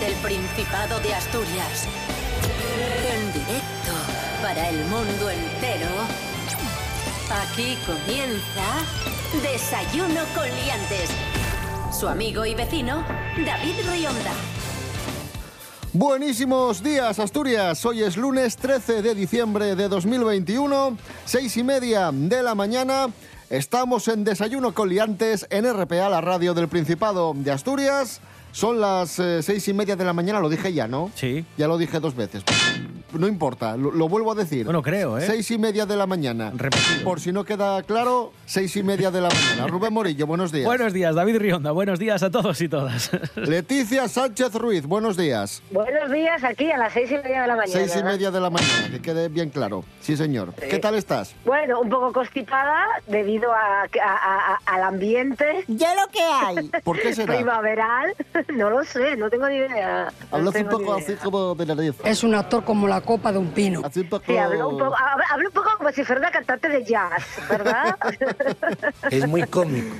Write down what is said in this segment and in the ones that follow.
Desde el Principado de Asturias. En directo para el mundo entero. Aquí comienza Desayuno con Liantes. Su amigo y vecino, David Rionda. Buenísimos días, Asturias. Hoy es lunes 13 de diciembre de 2021, seis y media de la mañana. Estamos en Desayuno con Liantes en RPA, la radio del Principado de Asturias. Son las eh, seis y media de la mañana, lo dije ya, ¿no? Sí. Ya lo dije dos veces. No importa, lo, lo vuelvo a decir. Bueno, creo, ¿eh? Seis y media de la mañana. Repetido. Por si no queda claro, seis y media de la mañana. Rubén Morillo, buenos días. Buenos días, David Rionda. Buenos días a todos y todas. Leticia Sánchez Ruiz, buenos días. Buenos días, aquí a las seis y media de la mañana. Seis y media de la mañana, que quede bien claro. Sí, señor. ¿Qué tal estás? Bueno, un poco constipada debido a, a- a- al ambiente Ya lo que hay. ¿Por qué será? primaveral. No lo sé, no tengo ni idea. No Hablas un poco así como de nariz. Es un actor como la copa de un pino. Así un poco... Sí, hablo un, poco, un poco como si fuera una cantante de jazz, ¿verdad? Es muy cómico.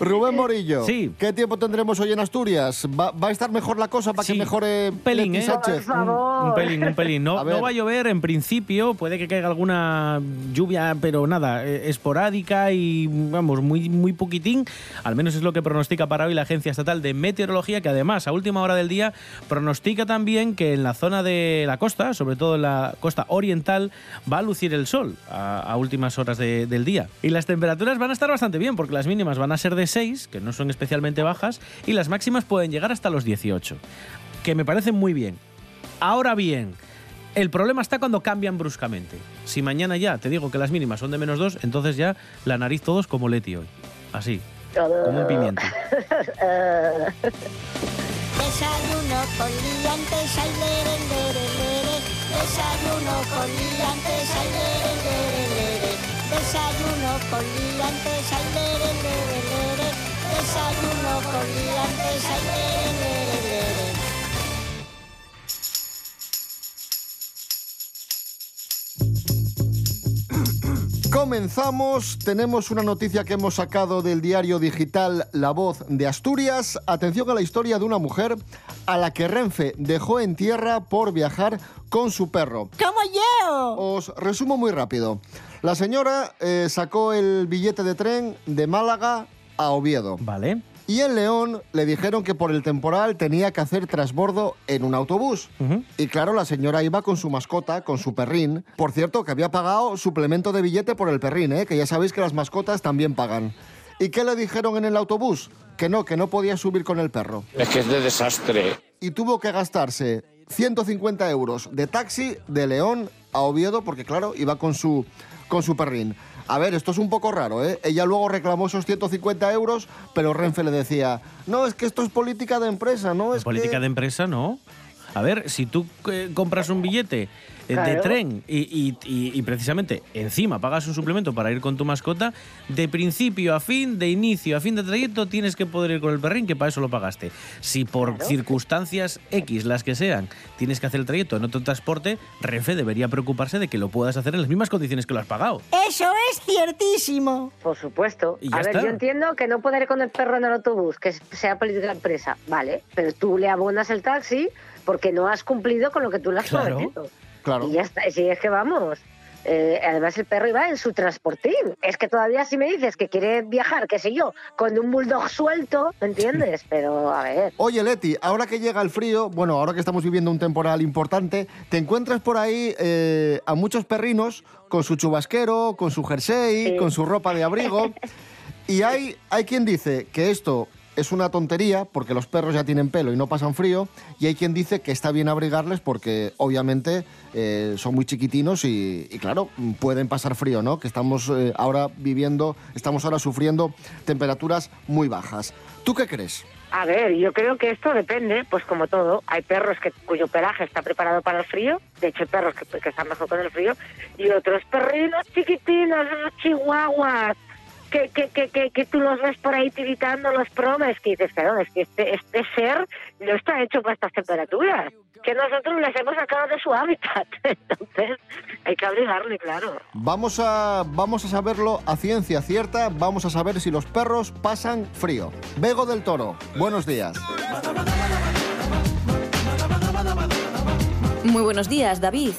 Rubén Morillo. Sí. ¿Qué tiempo tendremos hoy en Asturias? ¿Va, va a estar mejor la cosa para Sí, que mejore un pelín, Leti ¿eh? Sánchez? Favor. Un pelín, un pelín. No, no va a llover en principio, puede que caiga alguna lluvia, pero nada, eh, esporádica y vamos, muy, muy poquitín. Al menos es lo que pronostica para hoy la Agencia Estatal de Meteorología, que además a última hora del día pronostica también que en la zona de la costa, sobre todo en la costa oriental, va a lucir el sol a, a últimas horas de- del día. Y las temperaturas van a estar bastante bien, porque las mínimas van a ser de 6, que no son especialmente bajas, y las máximas pueden llegar hasta los 18, que me parecen muy bien. Ahora bien, el problema está cuando cambian bruscamente. Si mañana ya te digo que las mínimas son de menos 2, entonces ya la nariz todos como Leti hoy. Así, como un pimiento. Desayuno con. Desayuno con liantes, ay, lere, lere, lere. Comenzamos, tenemos una noticia que hemos sacado del diario digital La Voz de Asturias. Atención a la historia de una mujer a la que Renfe dejó en tierra por viajar con su perro. ¡Como yo! Os resumo muy rápido. La señora eh, sacó el billete de tren de Málaga a Oviedo. Vale. Y en León le dijeron que por el temporal tenía que hacer trasbordo en un autobús. Y claro, la señora iba con su mascota, con su perrín. Por cierto, que había pagado suplemento de billete por el perrín, ¿eh? que ya sabéis que las mascotas también pagan. ¿Y qué le dijeron en el autobús? Que no, que no podía subir con el perro. Es que es de desastre. Y tuvo que gastarse 150 euros de taxi de León a Oviedo, porque claro, iba con su, con su perrín. A ver, esto es un poco raro, ¿eh? Ella luego reclamó esos 150 euros, pero Renfe le decía, no, es que esto es política de empresa, ¿no? Es Política que... de empresa, no. A ver, si tú eh, compras un billete eh, de tren y, y- y- y precisamente encima pagas un suplemento para ir con tu mascota, de principio a fin, de inicio a fin de trayecto, tienes que poder ir con el perrín, que para eso lo pagaste. Si por circunstancias X, las que sean, tienes que hacer el trayecto en otro transporte, Renfe debería preocuparse de que lo puedas hacer en las mismas condiciones que lo has pagado. Eso es ciertísimo. Por supuesto. A ver, está. yo entiendo que no poder ir con el perro en el autobús, que sea política de empresa, vale, pero tú le abonas el taxi porque no has cumplido con lo que tú le has Claro. prometido. Claro. Y ya está, si es que vamos. Eh, además el perro iba en su transportín. Es que todavía si me dices que quiere viajar, qué sé yo, con un bulldog suelto, ¿me entiendes? Pero a ver. Oye, Leti, ahora que llega el frío, bueno, ahora que estamos viviendo un temporal importante, te encuentras por ahí eh, a muchos perrinos con su chubasquero, con su jersey, Sí. con su ropa de abrigo. y hay, hay quien dice que esto es una tontería porque los perros ya tienen pelo y no pasan frío. Y hay quien dice que está bien abrigarles porque obviamente eh, son muy chiquitinos y, claro, pueden pasar frío, ¿no? Que estamos eh, ahora viviendo, estamos ahora sufriendo temperaturas muy bajas. ¿Tú qué crees? A ver, yo creo que esto depende, pues como todo. Hay perros que, cuyo pelaje está preparado para el frío, de hecho hay perros que, están mejor con el frío, y otros perrinos chiquitinos, chihuahuas, que, que, que, que, que tú los ves por ahí tiritando los promes, que dices, pero es que este, este ser no está hecho para estas temperaturas, que nosotros les hemos sacado de su hábitat. Entonces, hay que abrigarle, claro. Vamos a, vamos a saberlo a ciencia cierta, vamos a saber si los perros pasan frío. Bego del Toro, buenos días. Muy buenos días, David.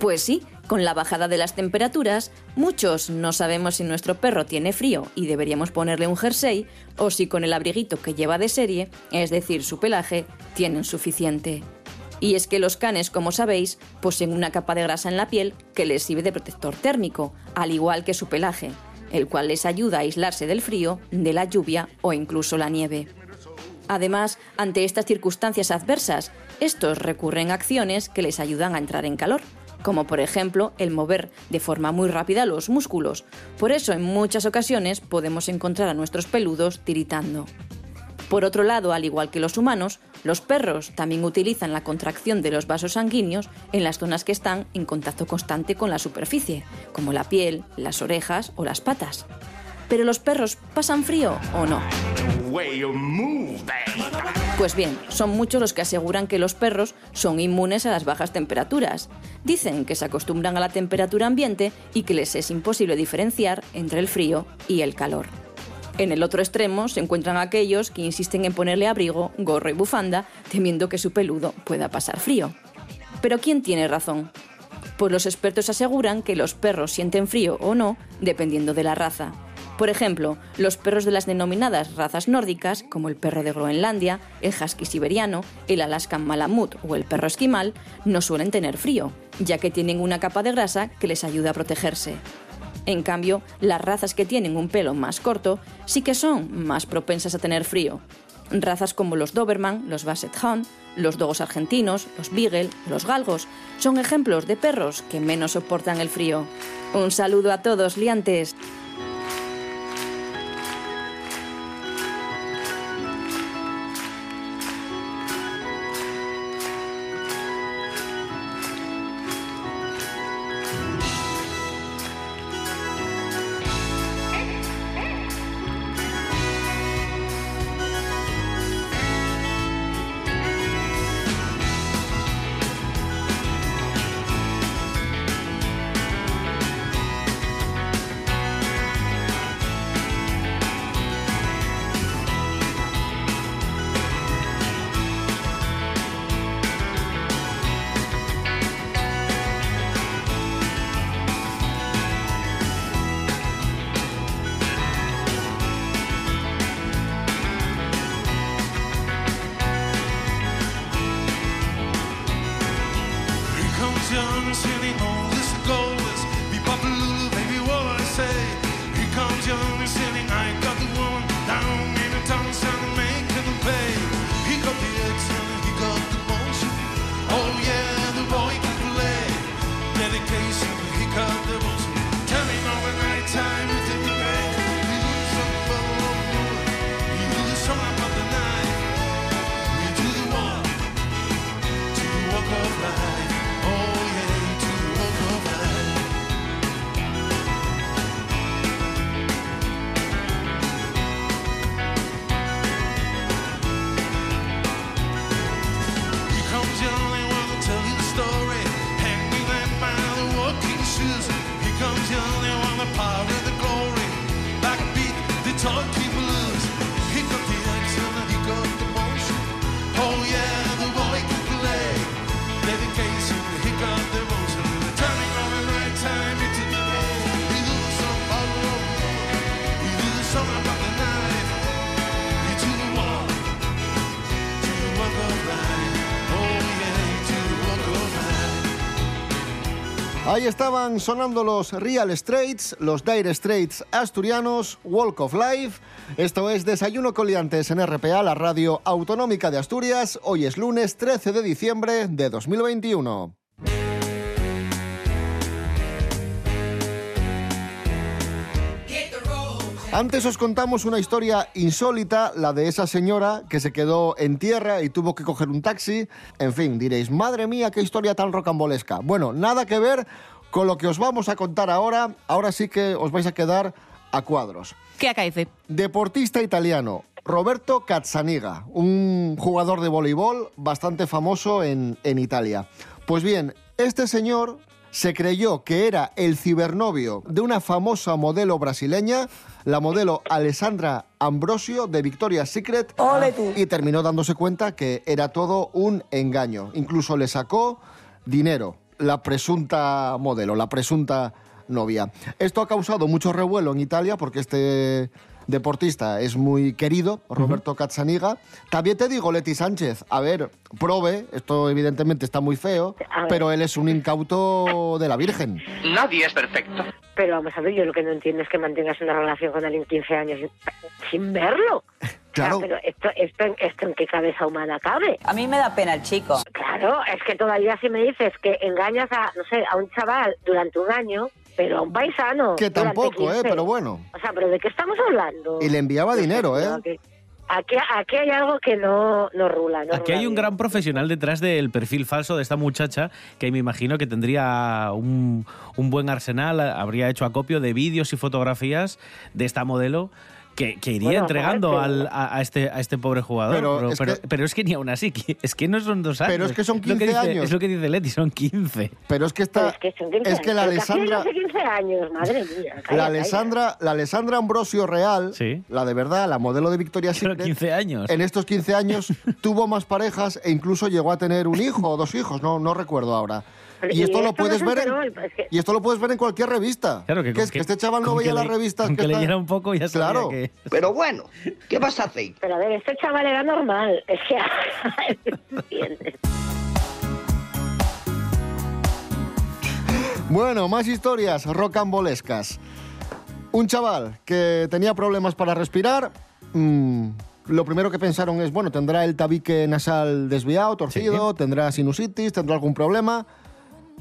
Pues sí, con la bajada de las temperaturas, muchos no sabemos si nuestro perro tiene frío y deberíamos ponerle un jersey o si con el abriguito que lleva de serie, es decir, su pelaje, tienen suficiente. Y es que los canes, como sabéis, poseen una capa de grasa en la piel que les sirve de protector térmico, al igual que su pelaje, el cual les ayuda a aislarse del frío, de la lluvia o incluso la nieve. Además, ante estas circunstancias adversas, estos recurren a acciones que les ayudan a entrar en calor, como por ejemplo el mover de forma muy rápida los músculos. Por eso en muchas ocasiones podemos encontrar a nuestros peludos tiritando. Por otro lado, al igual que los humanos, los perros también utilizan la contracción de los vasos sanguíneos en las zonas que están en contacto constante con la superficie, como la piel, las orejas o las patas. ¿Pero los perros pasan frío o no? Pues bien, son muchos los que aseguran que los perros son inmunes a las bajas temperaturas. Dicen que se acostumbran a la temperatura ambiente y que les es imposible diferenciar entre el frío y el calor. En el otro extremo se encuentran aquellos que insisten en ponerle abrigo, gorro y bufanda, temiendo que su peludo pueda pasar frío. Pero ¿quién tiene razón? Pues los expertos aseguran que los perros sienten frío o no, dependiendo de la raza. Por ejemplo, los perros de las denominadas razas nórdicas, como el perro de Groenlandia, el husky siberiano, el Alaskan Malamut o el perro esquimal, no suelen tener frío, ya que tienen una capa de grasa que les ayuda a protegerse. En cambio, las razas que tienen un pelo más corto sí que son más propensas a tener frío. Razas como los Doberman, los Basset Hound, los dogos argentinos, los Beagle, los galgos, son ejemplos de perros que menos soportan el frío. Un saludo a todos, liantes. Ahí estaban sonando los Real Straits, los Dire Straits asturianos, Walk of Life. Esto es Desayuno Coliantes en RPA, la radio autonómica de Asturias. Hoy es lunes 13 de diciembre de 2021. Antes os contamos una historia insólita, la de esa señora que se quedó en tierra y tuvo que coger un taxi. En fin, diréis, madre mía, qué historia tan rocambolesca. Bueno, nada que ver con lo que os vamos a contar ahora. Ahora sí que os vais a quedar a cuadros. ¿Qué acaece? Deportista italiano, Roberto Cazzaniga, un jugador de voleibol bastante famoso en, en Italia. Pues bien, este señor se creyó que era el cibernovio de una famosa modelo brasileña, la modelo Alessandra Ambrosio de Victoria's Secret, y terminó dándose cuenta que era todo un engaño. Incluso le sacó dinero, la presunta modelo, la presunta novia. Esto ha causado mucho revuelo en Italia porque este deportista es muy querido, Roberto Cazzaniga. También te digo, Leti Sánchez, a ver, prove, esto evidentemente está muy feo, pero él es un incauto de la Virgen. Nadie es perfecto. Pero vamos a ver, yo lo que no entiendo es que mantengas una relación con alguien 15 años sin, sin verlo. Claro. O sea, pero esto, esto, en- esto en qué cabeza humana cabe. A mí me da pena el chico. Claro, es que todavía si me dices que engañas a, no sé, a un chaval durante un año, pero a un paisano. Que tampoco, ¿eh? 15. Pero bueno. O sea, ¿pero de qué estamos hablando? Y le enviaba dinero, ¿eh? Aquí, aquí, aquí hay algo que no, no rula. No Aquí rula hay un bien. gran profesional detrás del perfil falso de esta muchacha que me imagino que tendría un, un buen arsenal, habría hecho acopio de vídeos y fotografías de esta modelo. Que, que iría Bueno, entregando al- a, a este, a este pobre jugador. Pero Pero, es pero, que- pero es que ni aún así, es que no son dos años. Pero es que son lo 15 dice- años. Es lo que dice Leti, son 15. Pero es que está... es que son 15 es que la Alessandra... hace 15 años, madre mía. La calla, Alessandra, la Alessandra Ambrosio Real, Sí. la de verdad, la modelo de Victoria's Pero Secret, 15 años. en estos 15 años tuvo más parejas e incluso llegó a tener un hijo o dos hijos, no, no recuerdo ahora. Y y esto lo esto puedes ver en, es que- y esto lo puedes ver en cualquier revista. Claro que, ¿Qué con es que este chaval no veía que las revistas con que que está- leyera un poco ya sabía Claro. que... Pero bueno, ¿qué vas a hacer? Pero a ver, este chaval era normal. Es que... Bueno, más historias rocambolescas. Un chaval que tenía problemas para respirar. mm, lo primero que pensaron es, bueno, tendrá el tabique nasal desviado, torcido, tendrá sinusitis, tendrá algún problema.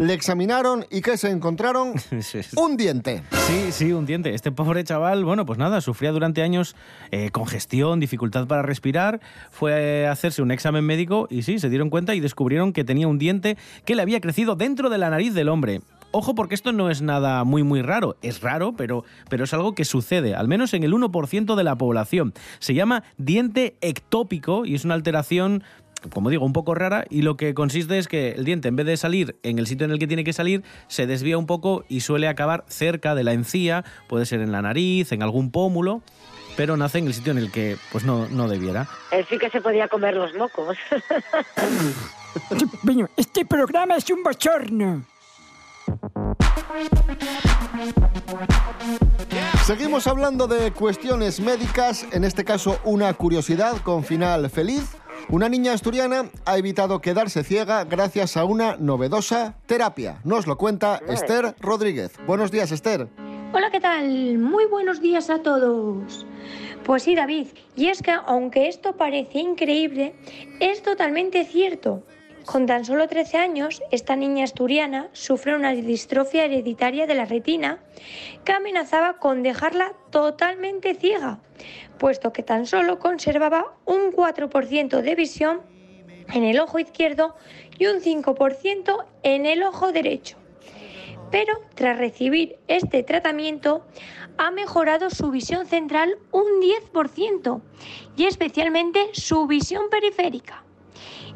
Le examinaron y ¿qué se encontraron? Un diente. Sí, sí, un diente. Este pobre chaval, bueno, pues nada, sufría durante años eh, congestión, dificultad para respirar. Fue a hacerse un examen médico y sí, se dieron cuenta y descubrieron que tenía un diente que le había crecido dentro de la nariz del hombre. Ojo, porque esto no es nada muy, muy raro. Es raro, pero, pero es algo que sucede, al menos en el 1% de la población. Se llama diente ectópico y es una alteración como digo, un poco rara y lo que consiste es que el diente en vez de salir en el sitio en el que tiene que salir, se desvía un poco y suele acabar cerca de la encía, puede ser en la nariz, en algún pómulo, pero nace en el sitio en el que pues no, no debiera. Él sí que se podía comer los mocos. Este programa es un bochorno. Seguimos hablando de cuestiones médicas, en este caso una curiosidad con final feliz. Una niña asturiana ha evitado quedarse ciega gracias a una novedosa terapia. Nos lo cuenta Esther Rodríguez. Buenos días, Esther. Hola, ¿qué tal? Muy buenos días a todos. Pues sí, David, y es que aunque esto parece increíble, es totalmente cierto. Con tan solo 13 años, esta niña asturiana sufre una distrofia hereditaria de la retina que amenazaba con dejarla totalmente ciega, puesto que tan solo conservaba un 4% de visión en el ojo izquierdo y un 5% en el ojo derecho pero tras recibir este tratamiento ha mejorado su visión central un 10% y especialmente su visión periférica.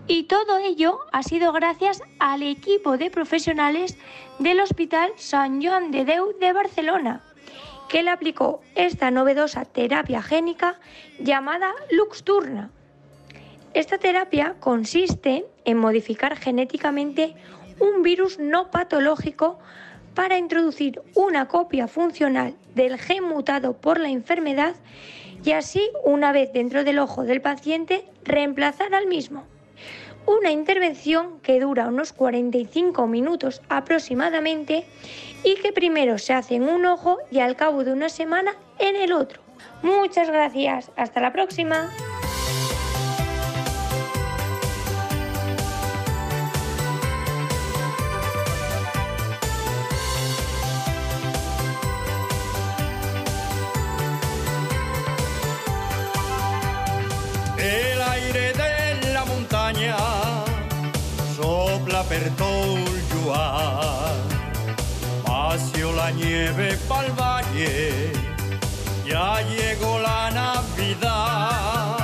Y todo ello ha sido gracias al equipo de profesionales del Hospital Sant Joan de Déu de Barcelona, que le aplicó esta novedosa terapia génica llamada Luxturna. Esta terapia consiste en modificar genéticamente un virus no patológico para introducir una copia funcional del gen mutado por la enfermedad y así, una vez dentro del ojo del paciente, reemplazar al mismo. Una intervención que dura unos 45 minutos aproximadamente y que primero se hace en un ojo y al cabo de una semana en el otro. Muchas gracias, hasta la próxima. Sopla per todo el lluar. Paseo la nieve pa'l valle, ya llegó la Navidad.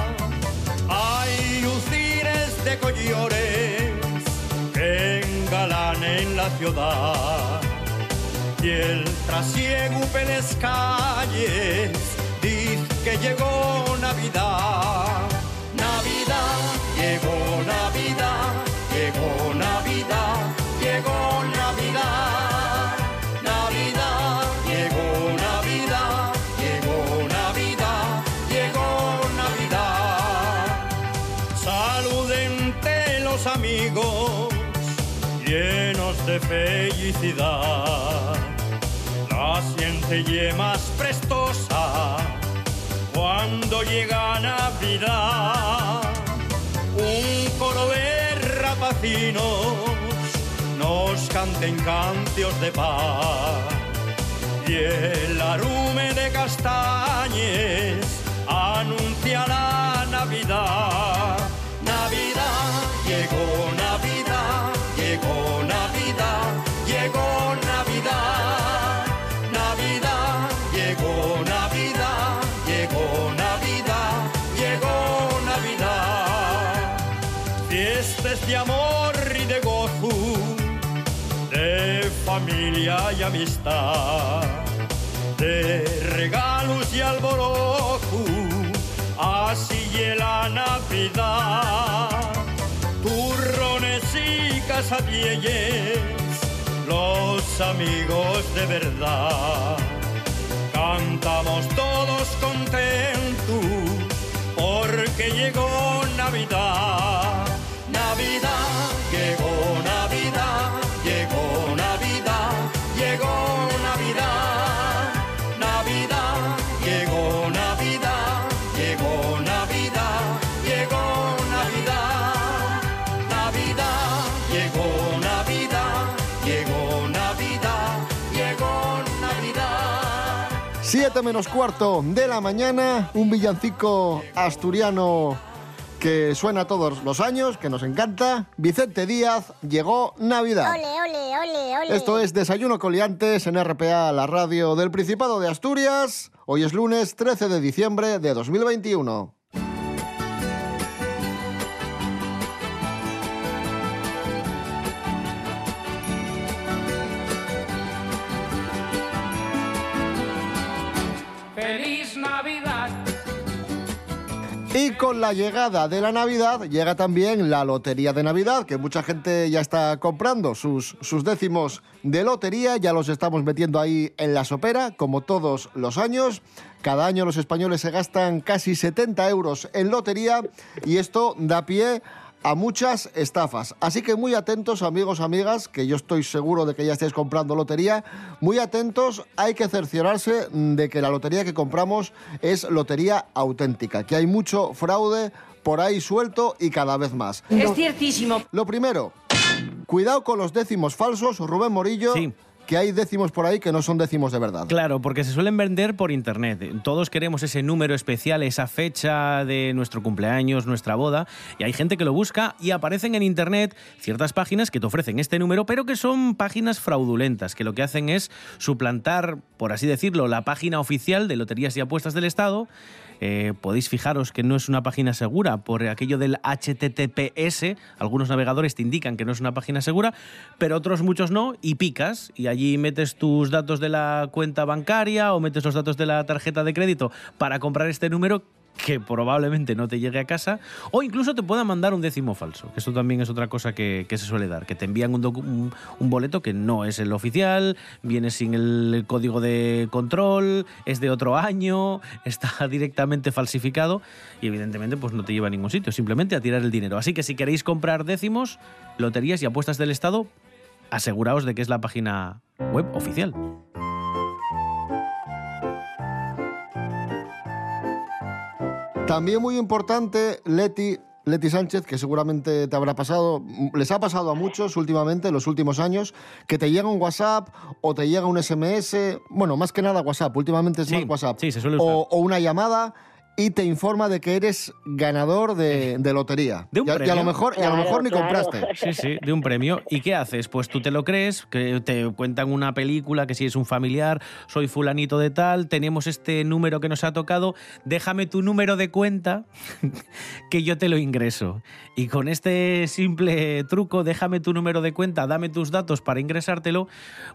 Hay lucines de collores que engalanen la ciudad. Y el trasiego en las calles dice que llegó Navidad, La siente y más prestosa cuando llega Navidad. Un coro de rapacinos nos canten cantios de paz y el arume de castañes anuncia la Navidad. De regalos y alborozo, así y la Navidad. Turrones y casadilles, los amigos de verdad. Cantamos todos contentos porque llegó. Navidad, 7 menos cuarto de la mañana, un villancico asturiano que suena todos los años, que nos encanta. Vicente Díaz, llegó Navidad. Ole, ole, ole, ole. Esto es Desayuno Coliantes en RPA, la radio del Principado de Asturias. Hoy es lunes 13 de diciembre de 2021. Con la llegada de la Navidad llega también la Lotería de Navidad, que mucha gente ya está comprando sus, sus décimos de lotería, ya los estamos metiendo ahí en la sopera, como todos los años. Cada año los españoles se gastan casi 70 euros en lotería y esto da pie muchas estafas. Así que muy atentos, amigos, amigas, que yo estoy seguro de que ya estáis comprando lotería. Muy atentos, hay que cerciorarse de que la lotería que compramos es lotería auténtica, que hay mucho fraude por ahí suelto y cada vez más. Es ciertísimo. Lo primero, cuidado con los décimos falsos, Rubén Morillo. Que hay décimos por ahí que no son décimos de verdad. Claro, porque se suelen vender por internet. Todos queremos ese número especial, esa fecha de nuestro cumpleaños, nuestra boda, y hay gente que lo busca y aparecen en internet ciertas páginas que te ofrecen este número, pero que son páginas fraudulentas, que lo que hacen es suplantar, por así decirlo, la página oficial de Loterías y Apuestas del Estado. Eh, podéis fijaros que no es una página segura por aquello del HTTPS. Algunos navegadores te indican que no es una página segura, pero otros muchos no, y picas, y allí metes tus datos de la cuenta bancaria o metes los datos de la tarjeta de crédito para comprar este número que probablemente no te llegue a casa, o incluso te puedan mandar un décimo falso, que esto también es otra cosa que, se suele dar, que te envían un, un- un boleto que no es el oficial, viene sin el código de control, es de otro año, está directamente falsificado y evidentemente pues no te lleva a ningún sitio, simplemente a tirar el dinero. Así que si queréis comprar décimos, loterías y apuestas del Estado, aseguraos de que es la página web oficial. También muy importante, Leti, Leti Sánchez, que seguramente te habrá pasado, les ha pasado a muchos últimamente, en los últimos años, que te llega un WhatsApp o te llega un SMS, bueno, más que nada WhatsApp, últimamente es más WhatsApp, sí, se suele usar. o, o una llamada y te informa de que eres ganador de, de lotería. De un y, a- y a premio. lo mejor, y a lo mejor ni compraste. Sí, sí, de un premio. ¿Y qué haces? Pues tú te lo crees, que te cuentan una película, que si es un familiar, soy fulanito de tal, tenemos este número que nos ha tocado, déjame tu número de cuenta que yo te lo ingreso. Y con este simple truco, déjame tu número de cuenta, dame tus datos para ingresártelo,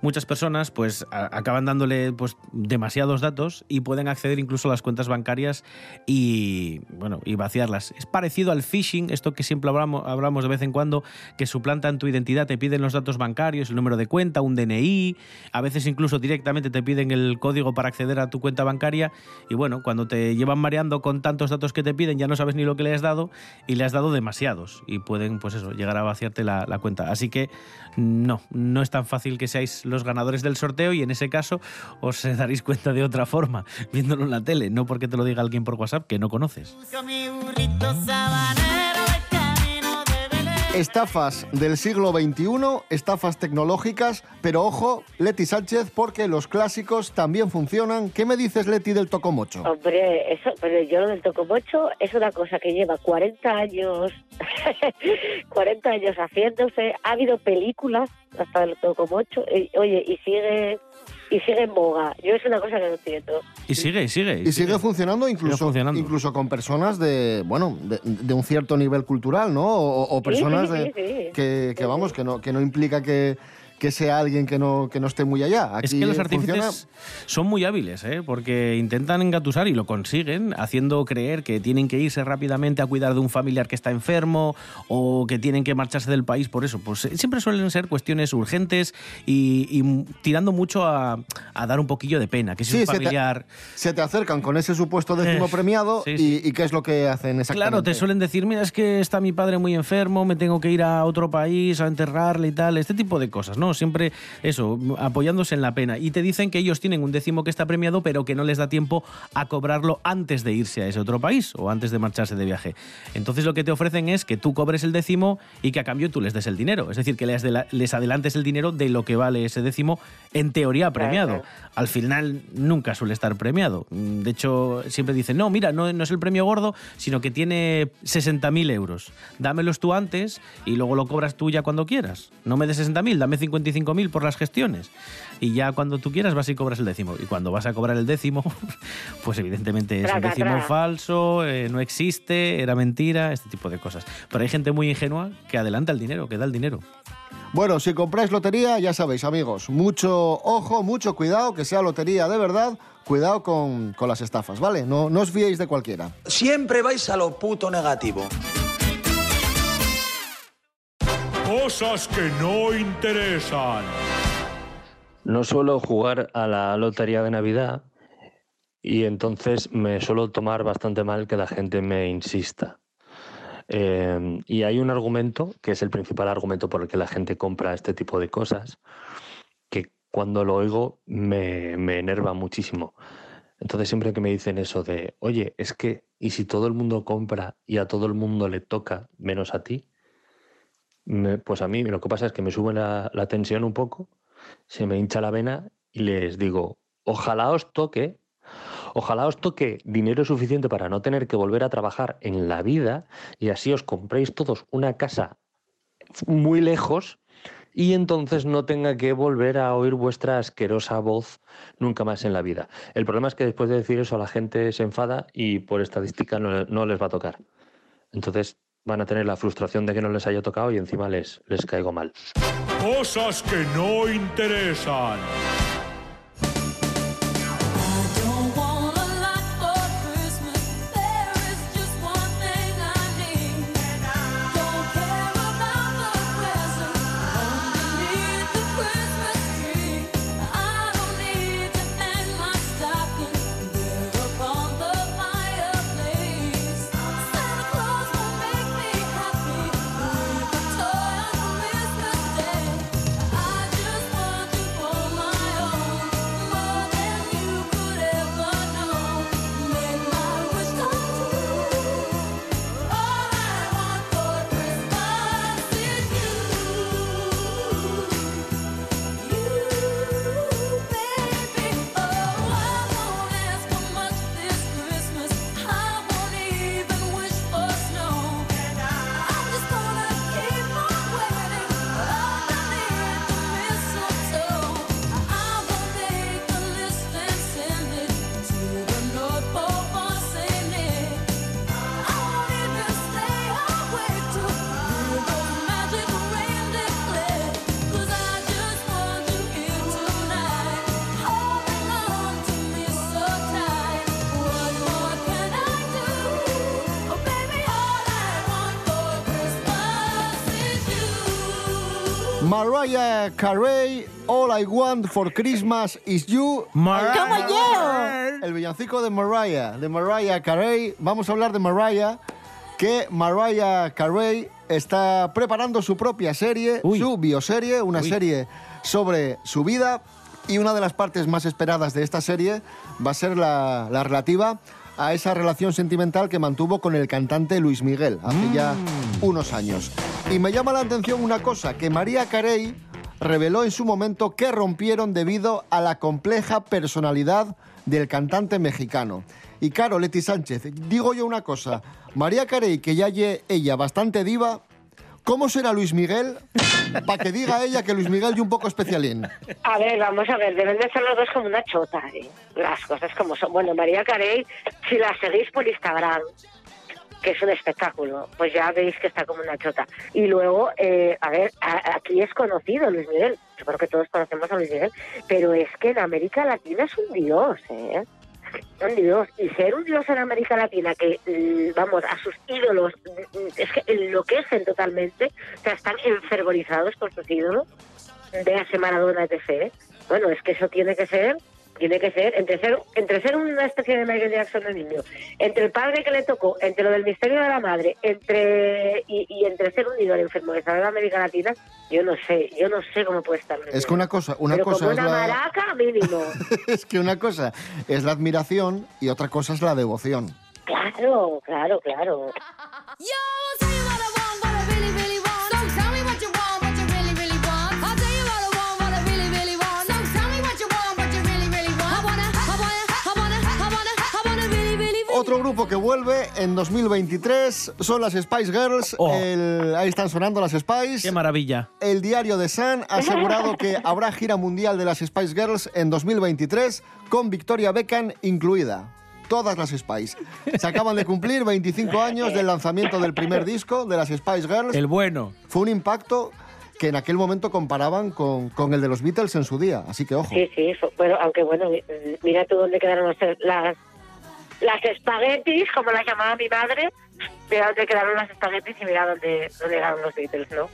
muchas personas pues acaban dándole pues demasiados datos y pueden acceder incluso a las cuentas bancarias y, bueno, y vaciarlas. Es parecido al phishing, esto que siempre hablamos, hablamos de vez en cuando, que suplantan tu identidad, te piden los datos bancarios, el número de cuenta, un DNI, a veces incluso directamente te piden el código para acceder a tu cuenta bancaria y bueno, cuando te llevan mareando con tantos datos que te piden ya no sabes ni lo que le has dado y le has dado demasiados y pueden pues eso, llegar a vaciarte la, la cuenta. Así que no, no es tan fácil que seáis los ganadores del sorteo y en ese caso os daréis cuenta de otra forma, viéndolo en la tele, no porque te lo diga alguien por WhatsApp que no conoces. Estafas del siglo XXI, estafas tecnológicas, pero ojo, Leti Sánchez, porque los clásicos también funcionan. ¿Qué me dices, Leti, del tocomocho? Hombre, eso, pero yo lo del tocomocho es una cosa que lleva 40 años, 40 años haciéndose. Ha habido películas hasta el tocomocho, y, oye, y sigue y sigue en boga. Yo es una cosa que no entiendo. Y sigue, y sigue. Y sigue funcionando incluso, funcionando. incluso con personas de, bueno, de, de un cierto nivel cultural, ¿no? O, o personas sí, de- sí, sí. que, que, vamos, que no, que no implica que, que sea alguien que no, que no esté muy allá. Aquí Es que los funciona- artífices son muy hábiles, ¿eh? porque intentan engatusar y lo consiguen, haciendo creer que tienen que irse rápidamente a cuidar de un familiar que está enfermo o que tienen que marcharse del país por eso. Pues eh, siempre suelen ser cuestiones urgentes y, tirando mucho a, a dar un poquillo de pena, que si Sí, un se te- familiar... Se te acercan con ese supuesto décimo Eh, premiado sí, y, y ¿qué es lo que hacen exactamente? Claro, te suelen decir, mira, es que está mi padre muy enfermo, me tengo que ir a otro país a enterrarle y tal, este tipo de cosas, ¿no? Siempre eso, apoyándose en la pena. Y te dicen que ellos tienen un décimo que está premiado, pero que no les da tiempo a cobrarlo antes de irse a ese otro país o antes de marcharse de viaje. Entonces lo que te ofrecen es que tú cobres el décimo y que a cambio tú les des el dinero. Es decir, que les, adela- les adelantes el dinero de lo que vale ese décimo, en teoría premiado. Al final nunca suele estar premiado. De hecho, siempre dicen, no, mira, no, no es el premio gordo, sino que tiene 60.000 euros. Dámelos tú antes y luego lo cobras tú ya cuando quieras. No me des 60.000, dame 55.000 por las gestiones. Y ya cuando tú quieras vas y cobras el décimo. Y cuando vas a cobrar el décimo, pues evidentemente es un décimo falso, eh, no existe, era mentira, este tipo de cosas. Pero hay gente muy ingenua que adelanta el dinero, que da el dinero. Bueno, si compráis lotería, ya sabéis, amigos, mucho ojo, mucho cuidado, que sea lotería de verdad, cuidado con, con las estafas, ¿vale? No, no os fiéis de cualquiera. Siempre vais a lo puto negativo. Cosas que no interesan. No suelo jugar a la lotería de Navidad y entonces me suelo tomar bastante mal que la gente me insista. Eh, y hay un argumento, que es el principal argumento por el que la gente compra este tipo de cosas, que cuando lo oigo me, me enerva muchísimo. Entonces siempre que me dicen eso de, oye, es que, ¿y si todo el mundo compra y a todo el mundo le toca menos a ti? Pues a mí lo que pasa es que me sube la, la tensión un poco, se me hincha la vena y les digo, ojalá os toque, ojalá os toque dinero suficiente para no tener que volver a trabajar en la vida y así os compréis todos una casa muy lejos y entonces no tenga que volver a oír vuestra asquerosa voz nunca más en la vida. El problema es que después de decir eso la gente se enfada y por estadística no, no les va a tocar. Entonces van a tener la frustración de que no les haya tocado y encima les, les caigo mal. Cosas que no interesan. Mariah Carey, All I Want for Christmas is You. ¡Como yo! El villancico de Mariah, de Mariah Carey. Vamos a hablar de Mariah, que Mariah Carey está preparando su propia serie, su bioserie, una serie sobre su vida. Y una de las partes más esperadas de esta serie va a ser la, la relativa a esa relación sentimental que mantuvo con el cantante Luis Miguel hace ya unos años. Y me llama la atención una cosa, que María Carey reveló en su momento que rompieron debido a la compleja personalidad del cantante mexicano. Y claro, Leti Sánchez, digo yo una cosa, María Carey, que ya lle ella bastante diva, ¿cómo será Luis Miguel para que diga ella que Luis Miguel y un poco especialín? A ver, vamos a ver, deben de ser los dos como una chota, ¿eh? Las cosas como son. Bueno, María Carey, si la seguís por Instagram, que es un espectáculo, pues ya veis que está como una chota. Y luego, eh, a ver, a- aquí es conocido Luis Miguel, yo creo que todos conocemos a Luis Miguel, pero es que en América Latina es un dios, ¿eh? Un dios. Y ser un dios en América Latina que, mm, vamos, a sus ídolos, mm, es que enloquecen totalmente, o sea, están enfervorizados por sus ídolos, véase Maradona, etc. Bueno, es que eso tiene que ser, tiene que ser, entre ser, entre ser una especie de Michael Jackson de niño, entre el padre que le tocó, entre lo del misterio de la madre, entre y, y entre ser un ídolo enfermorizado en América Latina, yo no sé, yo no sé cómo puede estar. Es que una cosa, una Pero cosa como es una la... maraca, mínimo. es que una cosa es la admiración y otra cosa es la devoción. claro, claro, claro. Grupo que vuelve en 2023 son las Spice Girls. El- ahí están sonando las Spice. Qué maravilla. El diario de Sun ha asegurado que habrá gira mundial de las Spice Girls en 2023 con Victoria Beckham incluida. Todas las Spice. Se acaban de cumplir 25 años del lanzamiento del primer disco de las Spice Girls. El bueno. Fue un impacto que en aquel momento comparaban con, con el de los Beatles en su día. Así que ojo. Sí, sí, bueno, aunque bueno, mi- mira tú dónde quedaron las, las, las espaguetis, como las llamaba mi madre, mira dónde quedaron las espaguetis y mira dónde, dónde quedaron los Beatles, ¿no?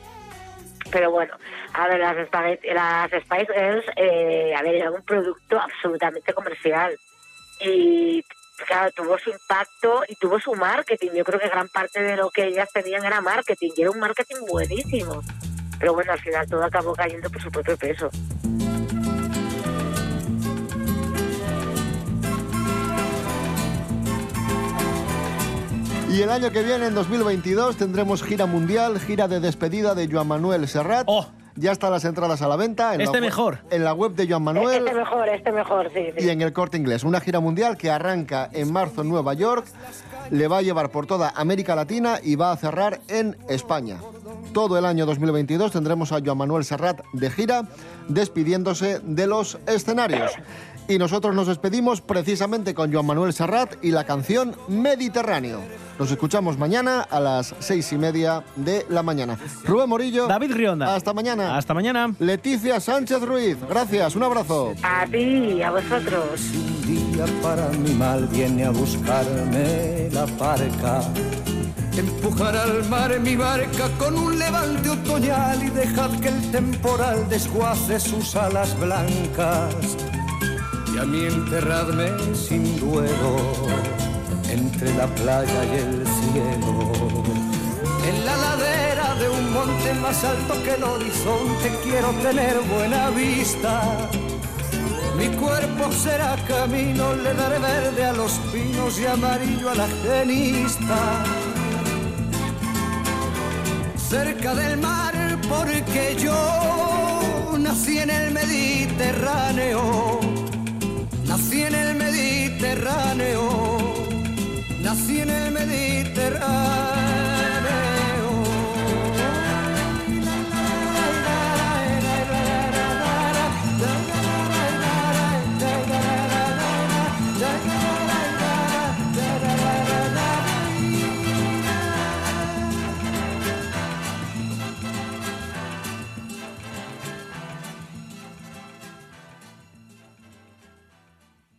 Pero bueno, a ver, las, las Spice Girls, eh, a ver, era un producto absolutamente comercial. Y claro, tuvo su impacto y tuvo su marketing. Yo creo que gran parte de lo que ellas tenían era marketing, y era un marketing buenísimo. Pero bueno, al final todo acabó cayendo por su propio peso. Y el año que viene, en 2022, tendremos gira mundial, gira de despedida de Joan Manuel Serrat. Ya están las entradas a la venta. En Este la mejor. En la web de Joan Manuel. Este mejor, este mejor, sí. sí. y en el corte inglés. Una gira mundial que arranca en marzo en Nueva York, le va a llevar por toda América Latina y va a cerrar en España. Todo el año 2022 tendremos a Joan Manuel Serrat de gira, despidiéndose de los escenarios. Y nosotros nos despedimos precisamente con Joan Manuel Serrat y la canción Mediterráneo. Nos escuchamos mañana a las seis y media de la mañana. Rubén Morillo. David Rionda. Hasta mañana. Hasta mañana. Leticia Sánchez Ruiz. Gracias. Un abrazo. A ti, a vosotros. Un día para mi mal viene a buscarme la barca. Empujar al mar mi barca con un levante otoñal y dejad que el temporal desguace sus alas blancas. Y a mí enterradme sin duelo entre la playa y el cielo. En la ladera de un monte más alto que el horizonte quiero tener buena vista. Mi cuerpo será camino, le daré verde a los pinos y amarillo a la genista. Cerca del mar, porque yo nací en el Mediterráneo. Nací en el Mediterráneo, nací en el Mediterráneo.